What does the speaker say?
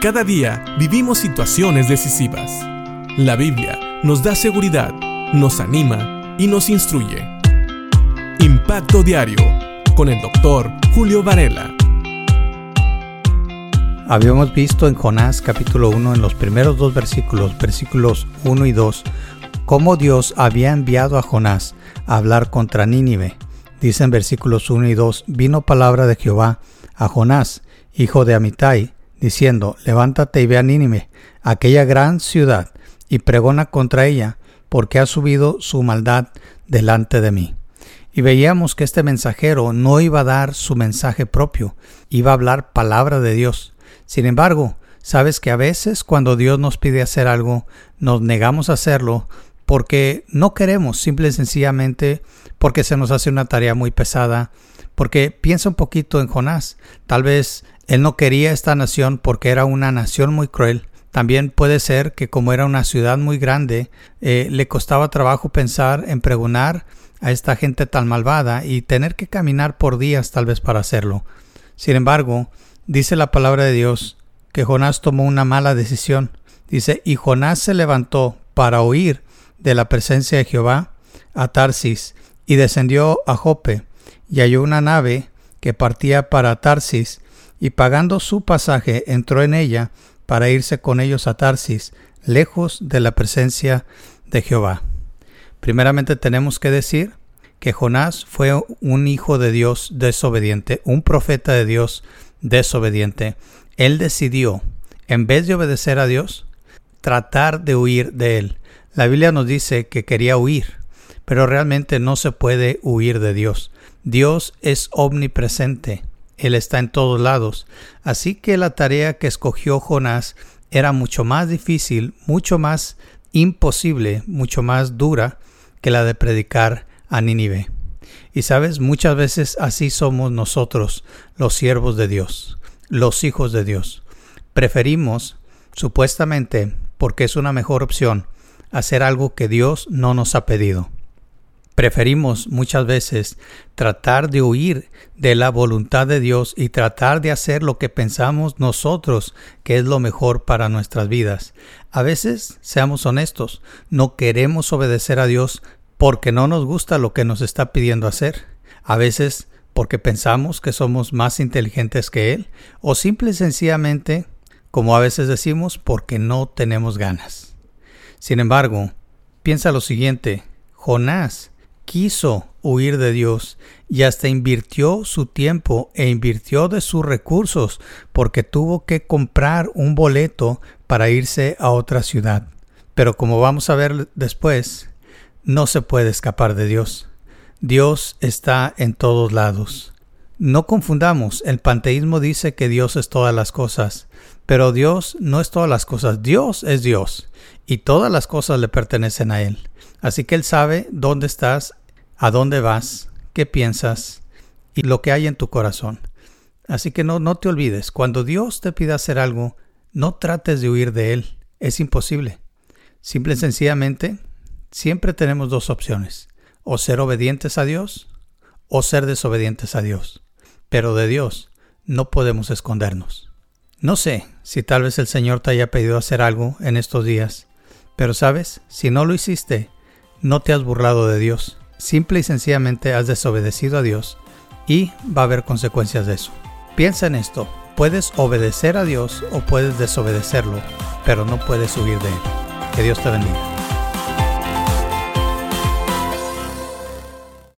Cada día vivimos situaciones decisivas. La Biblia nos da seguridad, nos anima y nos instruye. Impacto Diario con el doctor Julio Varela. Habíamos visto en Jonás capítulo 1 en los primeros dos versículos, versículos 1 y 2, cómo Dios había enviado a Jonás a hablar contra Nínive. Dice en versículos 1 y 2, vino palabra de Jehová a Jonás, hijo de Amitai, diciendo, levántate y ve a Nínive, aquella gran ciudad, y pregona contra ella, porque ha subido su maldad delante de mí. Y veíamos que este mensajero no iba a dar su mensaje propio, iba a hablar palabra de Dios. Sin embargo, sabes que a veces cuando Dios nos pide hacer algo, nos negamos a hacerlo porque no queremos, simple y sencillamente porque se nos hace una tarea muy pesada, porque piensa un poquito en Jonás. Tal vez él no quería esta nación porque era una nación muy cruel. También puede ser que como era una ciudad muy grande, eh, le costaba trabajo pensar en pregonar a esta gente tan malvada y tener que caminar por días tal vez para hacerlo. Sin embargo, dice la palabra de Dios que Jonás tomó una mala decisión. Dice, y Jonás se levantó para huir de la presencia de Jehová a Tarsis y descendió a Jope y halló una nave que partía para Tarsis y pagando su pasaje entró en ella para irse con ellos a Tarsis, lejos de la presencia de Jehová. Primeramente tenemos que decir que Jonás fue un hijo de Dios desobediente, un profeta de Dios desobediente. Él decidió, en vez de obedecer a Dios, tratar de huir de él. La Biblia nos dice que quería huir, pero realmente no se puede huir de Dios. Dios es omnipresente. Él está en todos lados. Así que la tarea que escogió Jonás era mucho más difícil, mucho más imposible, mucho más dura que la de predicar a Nínive. Y sabes, muchas veces así somos nosotros, los siervos de Dios, los hijos de Dios. Preferimos, supuestamente, porque es una mejor opción, hacer algo que Dios no nos ha pedido. Preferimos muchas veces tratar de huir de la voluntad de Dios y tratar de hacer lo que pensamos nosotros que es lo mejor para nuestras vidas. A veces, seamos honestos, no queremos obedecer a Dios porque no nos gusta lo que nos está pidiendo hacer. A veces porque pensamos que somos más inteligentes que Él o simple y sencillamente, como a veces decimos, porque no tenemos ganas. Sin embargo, piensa lo siguiente, Jonás quiso huir de Dios y hasta invirtió su tiempo e invirtió de sus recursos porque tuvo que comprar un boleto para irse a otra ciudad. Pero como vamos a ver después, no se puede escapar de Dios. Dios está en todos lados. No confundamos, el panteísmo dice que Dios es todas las cosas, pero Dios no es todas las cosas, Dios es Dios y todas las cosas le pertenecen a Él. Así que Él sabe dónde estás a dónde vas, qué piensas y lo que hay en tu corazón. Así que no, no te olvides, cuando Dios te pida hacer algo, no trates de huir de Él, es imposible. Simple y sencillamente, siempre tenemos dos opciones, o ser obedientes a Dios o ser desobedientes a Dios. Pero de Dios no podemos escondernos. No sé si tal vez el Señor te haya pedido hacer algo en estos días, pero sabes, si no lo hiciste, no te has burlado de Dios. Simple y sencillamente has desobedecido a Dios y va a haber consecuencias de eso. Piensa en esto, puedes obedecer a Dios o puedes desobedecerlo, pero no puedes huir de él. Que Dios te bendiga.